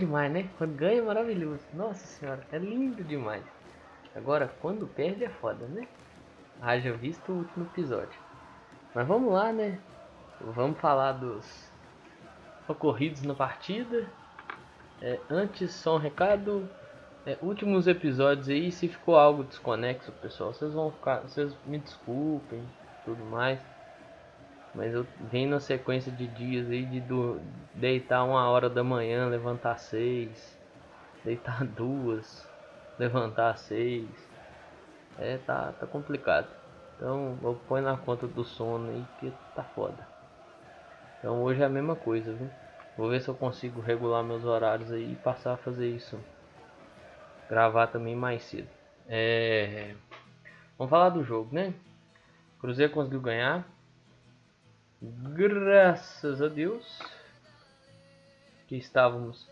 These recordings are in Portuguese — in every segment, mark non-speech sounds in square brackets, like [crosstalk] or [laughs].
demais, né? Quando ganha é maravilhoso. Nossa senhora, é lindo demais. Agora, quando perde é foda, né? Haja visto o último episódio. Mas vamos lá, né? Vamos falar dos ocorridos na partida. É, antes, só um recado. É, últimos episódios aí, se ficou algo desconexo, pessoal, vocês vão ficar. Vocês me desculpem, tudo mais. Mas eu venho na sequência de dias aí de do, deitar uma hora da manhã, levantar seis, deitar [laughs] duas, levantar seis. É, tá, tá complicado. Então eu ponho na conta do sono aí que tá foda. Então hoje é a mesma coisa, viu? Vou ver se eu consigo regular meus horários aí e passar a fazer isso. Gravar também mais cedo. É... Vamos falar do jogo, né? Cruzeiro conseguiu ganhar. Graças a Deus. Que estávamos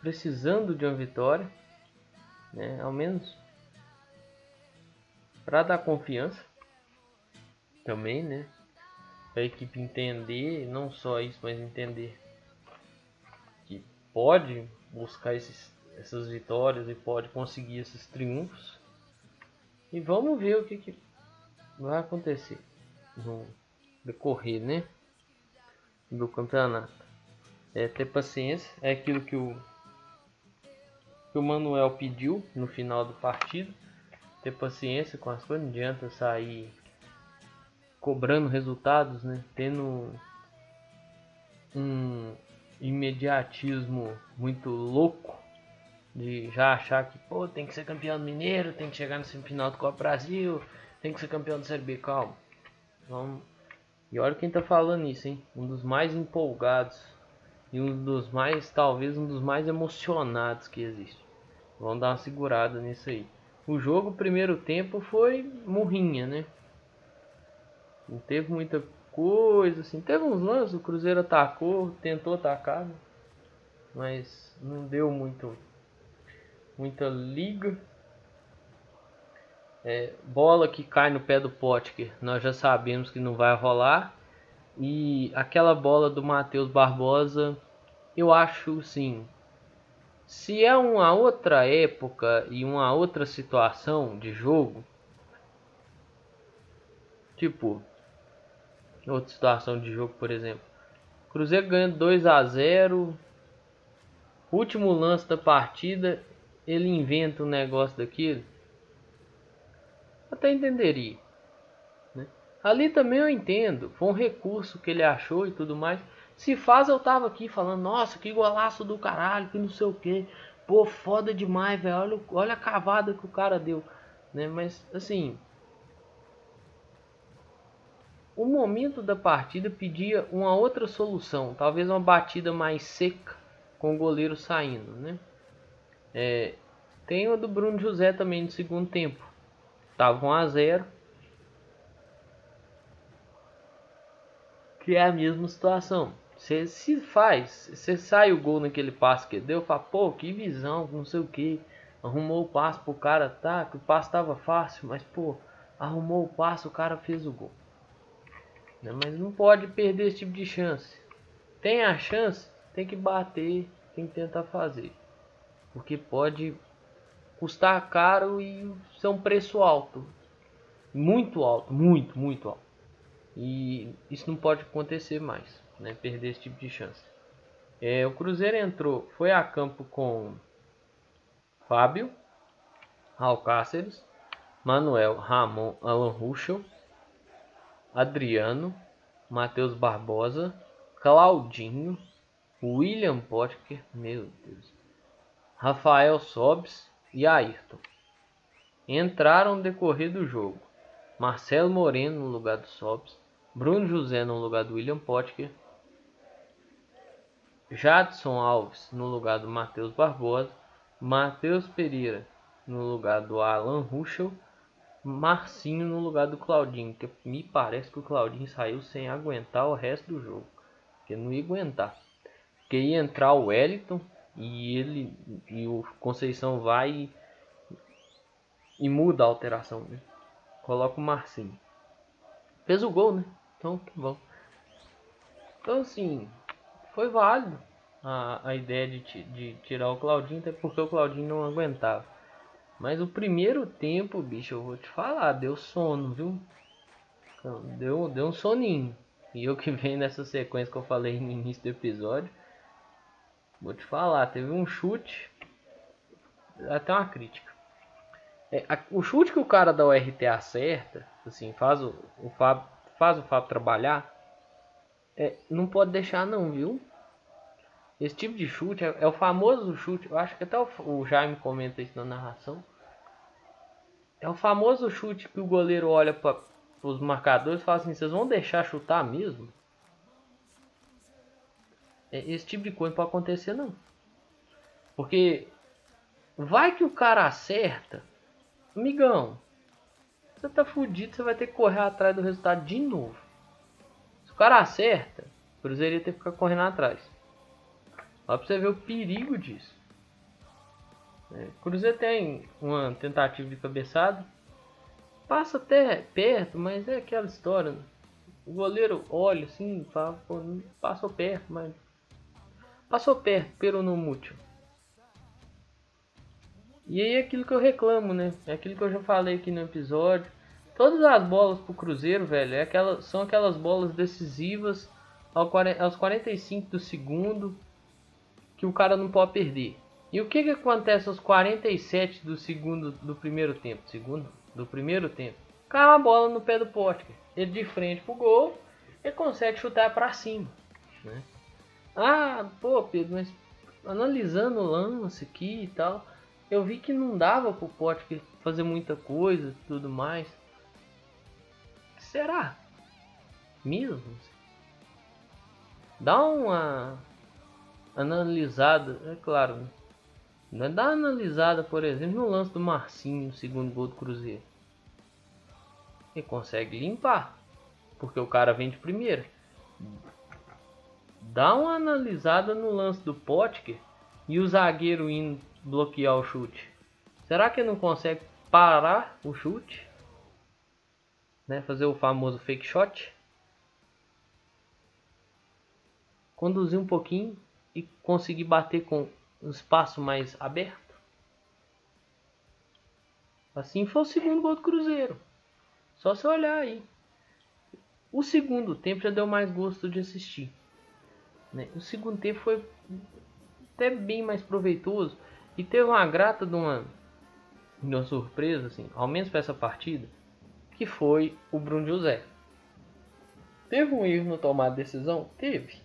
precisando de uma vitória. Né? Ao menos para dar confiança também, né? A equipe entender, não só isso, mas entender que pode buscar esses, essas vitórias e pode conseguir esses triunfos. E vamos ver o que, que vai acontecer no decorrer, né? Do campeonato. É ter paciência, é aquilo que o que o Manuel pediu no final do partido. Ter paciência com as coisas, não adianta sair cobrando resultados, né? Tendo um imediatismo muito louco de já achar que pô, tem que ser campeão Mineiro, tem que chegar no semifinal do Copa Brasil, tem que ser campeão do Série B, calma. Vamos. E olha quem tá falando isso, hein? Um dos mais empolgados e um dos mais, talvez um dos mais emocionados que existe. Vamos dar uma segurada nisso aí. O jogo, primeiro tempo, foi murrinha, né? Não teve muita coisa, assim. Teve uns lances, o Cruzeiro atacou, tentou atacar, né? mas não deu muito muita liga. É, bola que cai no pé do Potker, nós já sabemos que não vai rolar. E aquela bola do Matheus Barbosa, eu acho sim. Se é uma outra época e uma outra situação de jogo, tipo, Outra situação de jogo, por exemplo. Cruzeiro ganha 2 a 0. Último lance da partida, ele inventa um negócio daquilo. Até entenderia. Né? Ali também eu entendo. Foi um recurso que ele achou e tudo mais. Se faz, eu tava aqui falando, nossa, que golaço do caralho, que não sei o que. Pô, foda demais, velho. Olha, olha a cavada que o cara deu. Né? Mas assim, o momento da partida pedia uma outra solução, talvez uma batida mais seca com o goleiro saindo, né? É, tem o do Bruno José também no segundo tempo. Tava 1 a 0. Que é a mesma situação. Você se faz, você sai o gol naquele passe que deu, fala, pô, que visão, não sei o que. Arrumou o passe pro cara, tá? Que o passe tava fácil, mas pô, arrumou o passe, o cara fez o gol. Né? Mas não pode perder esse tipo de chance. Tem a chance, tem que bater, tem que tentar fazer. Porque pode custar caro e ser um preço alto. Muito alto, muito, muito alto. E isso não pode acontecer mais, né? Perder esse tipo de chance. É, o Cruzeiro entrou, foi a campo com Fábio, Alcáceres, Manuel, Ramon, Alan Ruschel, Adriano, Matheus Barbosa, Claudinho, William Potker, meu Deus, Rafael Sobes e Ayrton. Entraram no decorrer do jogo. Marcelo Moreno no lugar do Sobes, Bruno José no lugar do William Potker, Jadson Alves no lugar do Matheus Barbosa, Matheus Pereira no lugar do Alan Ruschel Marcinho no lugar do Claudinho, que me parece que o Claudinho saiu sem aguentar o resto do jogo, que não ia aguentar. Porque ia entrar o Wellington e ele e o Conceição vai e, e muda a alteração, né? Coloca o Marcinho. Fez o gol, né? Então, tá bom. Então, assim, foi válido a, a ideia de, de tirar o Claudinho, até porque o Claudinho não aguentava. Mas o primeiro tempo, bicho, eu vou te falar, deu sono, viu? Deu, deu um soninho. E eu que venho nessa sequência que eu falei no início do episódio, vou te falar, teve um chute, até uma crítica. É, a, o chute que o cara da URT acerta, assim, faz o, o Fábio, faz o Fábio trabalhar, é, não pode deixar não, viu? Esse tipo de chute é, é, o famoso chute. Eu acho que até o, o Jaime comenta isso na narração. É o famoso chute que o goleiro olha para os marcadores e fala assim: vocês vão deixar chutar mesmo? É, esse tipo de coisa não pode acontecer não. Porque vai que o cara acerta, amigão. Você tá fudido, você vai ter que correr atrás do resultado de novo. Se o cara acerta, o Cruzeiro ia ter que ficar correndo atrás. Só pra você ver o perigo disso. É, Cruzeiro tem uma tentativa de cabeçada. Passa até perto, mas é aquela história. Né? O goleiro olha assim, fala, passou perto, mas. Passou perto, pero no mútil. E aí é aquilo que eu reclamo, né? É aquilo que eu já falei aqui no episódio. Todas as bolas pro Cruzeiro, velho, é são aquelas bolas decisivas aos 45 do segundo que o cara não pode perder. E o que, que acontece aos 47 do segundo do primeiro tempo? Segundo? Do primeiro tempo. Cai uma bola no pé do Potker. Ele de frente pro gol, ele consegue chutar para cima. Né? Ah, pô, Pedro, mas analisando o lance aqui e tal, eu vi que não dava pro Potker fazer muita coisa tudo mais. Será? Mesmo? Dá uma analisada, é claro. Né? Dá uma analisada, por exemplo, no lance do Marcinho, segundo gol do Cruzeiro. Ele consegue limpar, porque o cara vem de primeira. Dá uma analisada no lance do Potker e o zagueiro indo bloquear o chute. Será que ele não consegue parar o chute? Né? Fazer o famoso fake shot? Conduzir um pouquinho e conseguir bater com um espaço mais aberto. Assim foi o segundo gol do Cruzeiro. Só se olhar aí. O segundo tempo já deu mais gosto de assistir. Né? O segundo tempo foi até bem mais proveitoso. E teve uma grata de uma, de uma surpresa, assim, ao menos para essa partida, que foi o Bruno José. Teve um erro no tomar de decisão? Teve.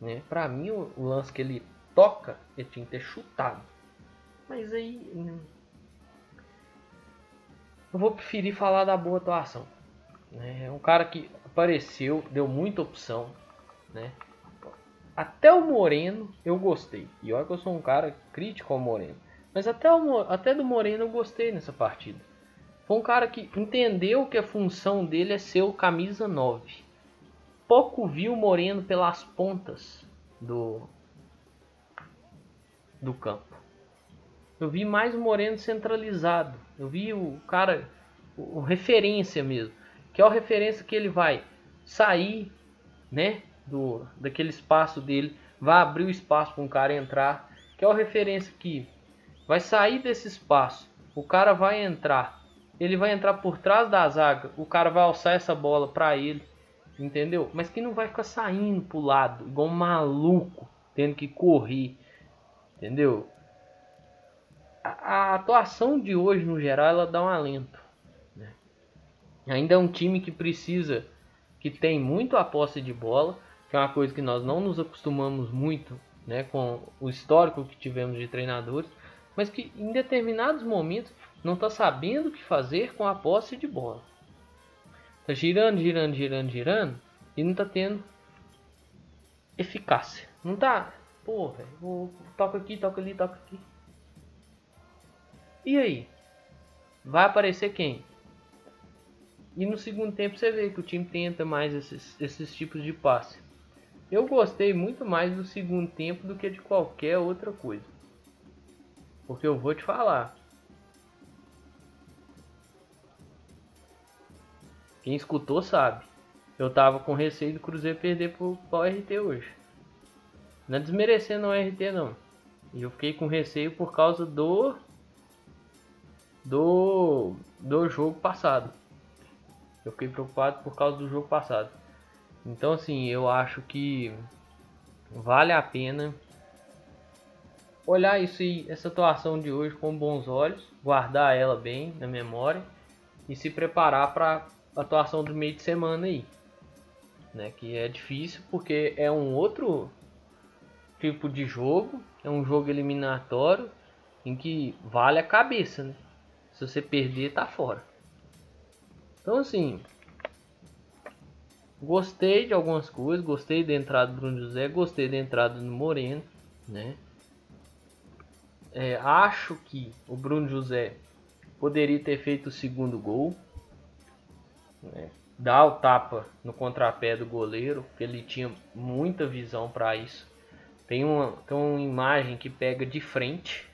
Né? Para mim, o, lance que ele toca, ele tinha que ter chutado. Mas aí. Hum, eu vou preferir falar da boa atuação. Né? É um cara que apareceu, deu muita opção. Né? Até o Moreno eu gostei. E olha que eu sou um cara crítico ao Moreno. Mas até, o, até do Moreno eu gostei nessa partida. Foi um cara que entendeu que a função dele é ser o camisa 9 pouco vi o Moreno pelas pontas do, do campo. Eu vi mais o Moreno centralizado. Eu vi o cara, o, o referência mesmo. Que é a referência que ele vai sair, né? Do, daquele espaço dele. Vai abrir o espaço para um cara entrar. Que é a referência que vai sair desse espaço. O cara vai entrar. Ele vai entrar por trás da zaga. O cara vai alçar essa bola para ele entendeu? Mas que não vai ficar saindo pro lado, igual um maluco, tendo que correr, entendeu? A, a atuação de hoje, no geral, ela dá um alento. Né? Ainda é um time que precisa, que tem muito a posse de bola, que é uma coisa que nós não nos acostumamos muito, né, com o histórico que tivemos de treinadores, mas que em determinados momentos não está sabendo o que fazer com a posse de bola. Tá girando, girando, girando, girando e não tá tendo eficácia. Não tá. Pô, velho, toca aqui, toca ali, toca aqui. E aí? Vai aparecer quem? E no segundo tempo você vê que o time tenta mais esses, esses tipos de passe. Eu gostei muito mais do segundo tempo do que de qualquer outra coisa. Porque eu vou te falar. Quem escutou sabe. eu tava com receio do Cruzeiro perder pro, pro RT hoje. Não é desmerecendo o RT não. E eu fiquei com receio por causa do do do jogo passado. Eu fiquei preocupado por causa do jogo passado. Então assim, eu acho que vale a pena olhar isso aí, essa atuação de hoje com bons olhos, guardar ela bem na memória e se preparar para a atuação do meio de semana aí. Né, que é difícil porque é um outro tipo de jogo, é um jogo eliminatório em que vale a cabeça, né? Se você perder, tá fora. Então assim, gostei de algumas coisas, gostei da entrada do Bruno José, gostei da entrada do Moreno, né? É, acho que o Bruno José poderia ter feito o segundo gol. Né? Dar o tapa no contrapé do goleiro, porque ele tinha muita visão para isso. Tem uma, tem uma imagem que pega de frente.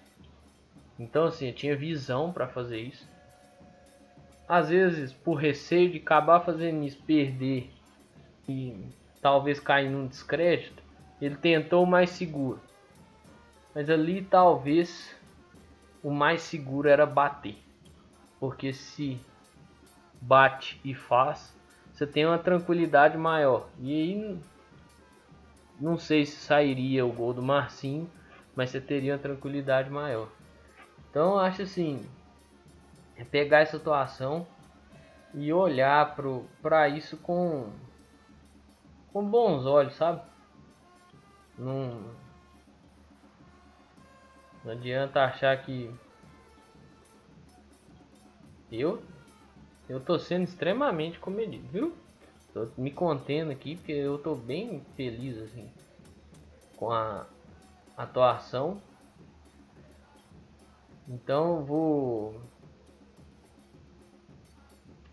Então assim, eu tinha visão para fazer isso. Às vezes, por receio de acabar fazendo isso perder e talvez cair num descrédito, ele tentou o mais seguro. Mas ali talvez o mais seguro era bater. Porque se bate e faz, você tem uma tranquilidade maior. E aí não sei se sairia o gol do Marcinho, mas você teria uma tranquilidade maior. Então acho assim, é pegar essa atuação e olhar para isso com, com bons olhos, sabe? Não, não adianta achar que eu eu tô sendo extremamente comedido, viu? Tô me contendo aqui porque eu tô bem feliz assim com a atuação. Então eu vou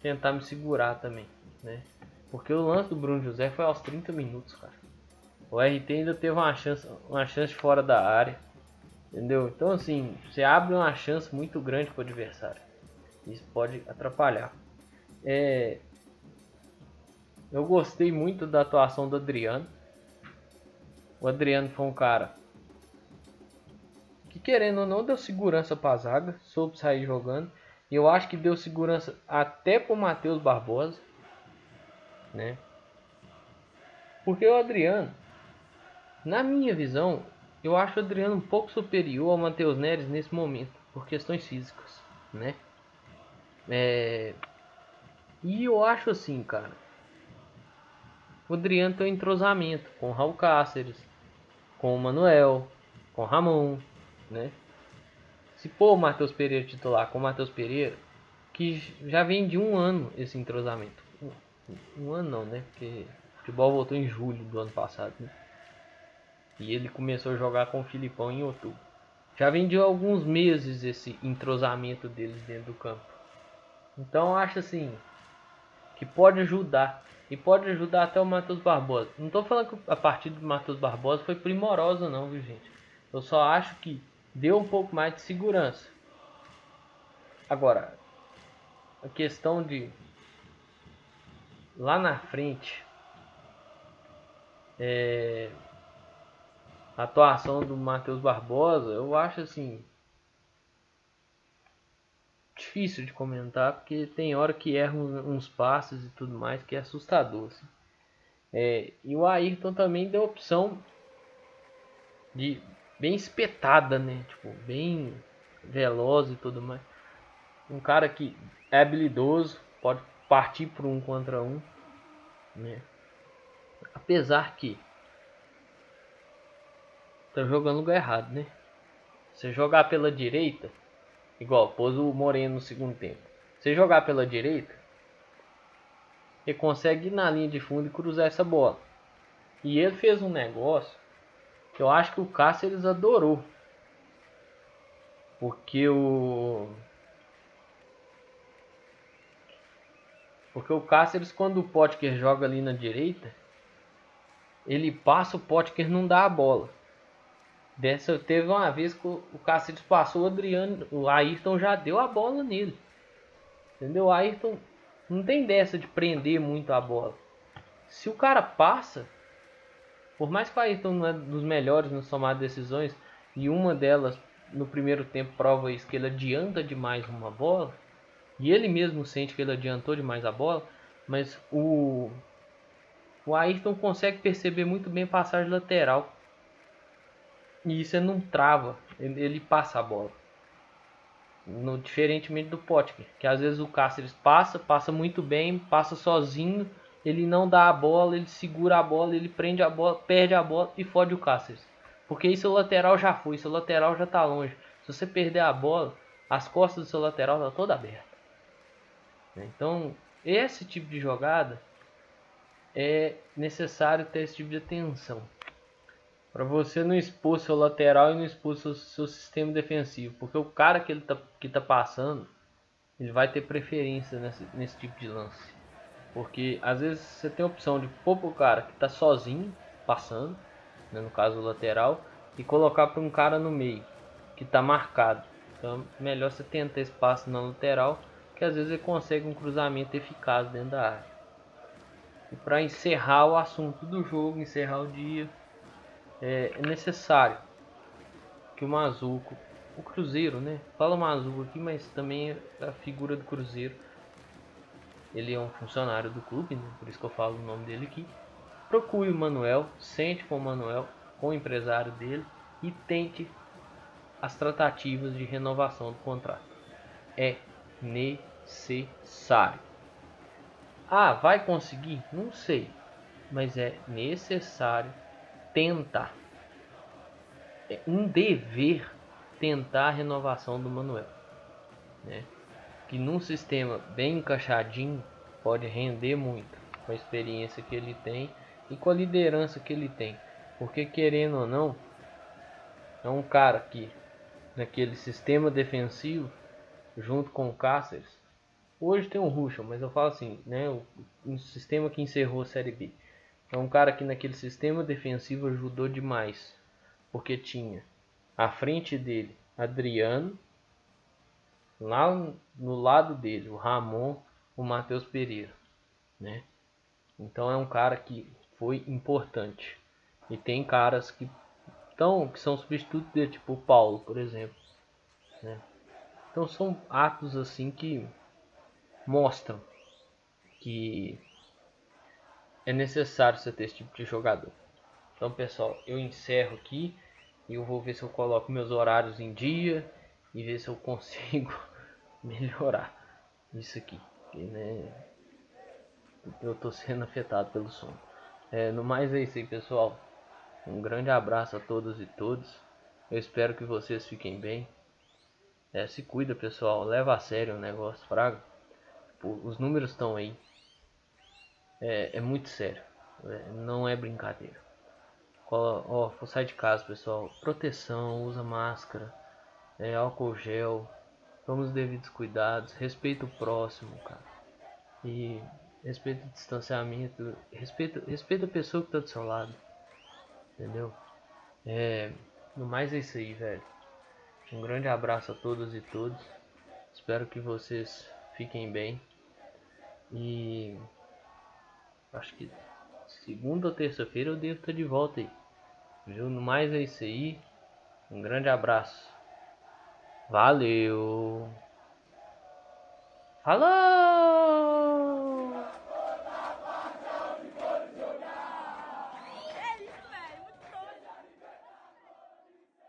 tentar me segurar também, né? Porque o lance do Bruno José foi aos 30 minutos, cara. O RT ainda teve uma chance, uma chance fora da área. Entendeu? Então assim, você abre uma chance muito grande para o adversário. Isso pode atrapalhar. É... Eu gostei muito da atuação do Adriano. O Adriano foi um cara que querendo ou não deu segurança para zaga, soube sair jogando. E eu acho que deu segurança até para o Matheus Barbosa, né? Porque o Adriano, na minha visão, eu acho o Adriano um pouco superior ao Matheus Neres nesse momento, por questões físicas, né? É... E eu acho assim, cara. O Adriano tem um entrosamento com o Raul Cáceres, com o Manuel, com o Ramon, né? Se pôr o Matheus Pereira titular com o Matheus Pereira, que já vem de um ano esse entrosamento. Um, ano não, né? Porque o futebol voltou em julho do ano passado, né? E ele começou a jogar com o Filipão em outubro. Já vem de alguns meses esse entrosamento deles dentro do campo. Então acho assim que pode ajudar. E pode ajudar até o Matheus Barbosa. Não estou falando que a partida do Matheus Barbosa foi primorosa não, viu gente? Eu só acho que deu um pouco mais de segurança. Agora, a questão de lá na frente é, a atuação do Matheus Barbosa, eu acho assim difícil de comentar porque tem hora que erra uns, passes e tudo mais que é assustador. Assim. É, e o Ayrton também deu opção de bem espetada, né? Tipo, bem veloz e tudo mais. Um cara que é habilidoso, pode partir por um contra um, né? Apesar que tá jogando lugar errado, né? Você jogar pela direita, igual pôs o Moreno no segundo tempo. Você jogar pela direita, ele consegue ir na linha de fundo e cruzar essa bola. E ele fez um negócio que eu acho que o Cáceres adorou. Porque o Porque o Cáceres quando o Potker joga ali na direita, ele passa o Potker não dá a bola. Dessa teve uma vez que o Cáceres passou o Adriano, o Ayrton já deu a bola nele. Entendeu? O Ayrton não tem dessa de prender muito a bola. se o cara passa, por mais que o Ayrton não é dos melhores no somar decisões, e uma delas no primeiro tempo prova isso, que ele adianta demais uma bola, e ele mesmo sente que ele adiantou demais a bola, mas o, o Ayrton consegue perceber muito bem a passagem lateral. E isso ele não trava, ele, passa a bola. No, diferentemente do Potker, que às vezes o Cáceres passa, passa muito bem, passa sozinho, ele não dá a bola, ele segura a bola, ele prende a bola, perde a bola e fode o Cáceres. Porque aí seu lateral já foi, seu lateral já está longe. Se você perder a bola, as costas do seu lateral tá toda aberta. Então, esse tipo de jogada é necessário ter esse tipo de atenção. Para você não expor seu lateral e não expor seu, seu sistema defensivo. Porque o cara que ele tá, que tá passando, ele vai ter preferência nesse, nesse tipo de lance. Porque às vezes você tem a opção de pôr pro cara que está sozinho, passando, né, no caso o lateral, e colocar para um cara no meio, que está marcado. Então é melhor você tentar espaço na lateral, que às vezes ele consegue um cruzamento eficaz dentro da área. E para encerrar o assunto do jogo, encerrar o dia, é, é necessário que o Mazuco, o Cruzeiro, né? Fala Mazuco aqui, mas também a figura do Cruzeiro. Ele é um funcionário do clube, né? por isso que eu falo o nome dele aqui procure o Manuel, sente com o Manuel, com o empresário dele e tente as tratativas de renovação do contrato. É necessário. Ah, vai conseguir? Não sei, mas é necessário tentar. É um dever tentar a renovação do Manuel, né? Que num sistema bem encaixadinho pode render muito com a experiência que ele tem e com a liderança que ele tem. Porque querendo ou não, é um cara que naquele sistema defensivo, junto com o Cáceres, hoje tem um Ruschel, mas eu falo assim, né, um sistema que encerrou a Série B. É um cara que naquele sistema defensivo ajudou demais, porque tinha à frente dele Adriano, lá no lado dele o Ramon, o Matheus Pereira, né? Então é um cara que foi importante. E tem caras que estão que são substitutos dele, tipo o Paulo, por exemplo. Né? Então são atos assim que mostram que é necessário você ter esse tipo de jogador. Então pessoal, eu encerro aqui e eu vou ver se eu coloco meus horários em dia e ver se eu consigo [laughs] melhorar isso aqui. Porque, né, eu tô sendo afetado pelo som. É, no mais é isso aí, pessoal. Um grande abraço a todos e todas. Eu espero que vocês fiquem bem. É, se cuida, pessoal. Leva a sério o negócio, fraga. os números estão aí. É, é, muito sério. É, não é brincadeira. Ó, sai de casa, pessoal. Proteção, usa máscara, é, álcool gel. Toma os devidos cuidados. Respeita o próximo, cara. E respeita o distanciamento, respeita, respeita a pessoa que está do seu lado, entendeu? É, no mais é isso aí, velho. Um grande abraço a todos e todos. Espero que vocês fiquem bem. E acho que segunda ou terça-feira eu devo estar de volta aí. Viu? No mais é isso aí. Um grande abraço. Valeu. Falou!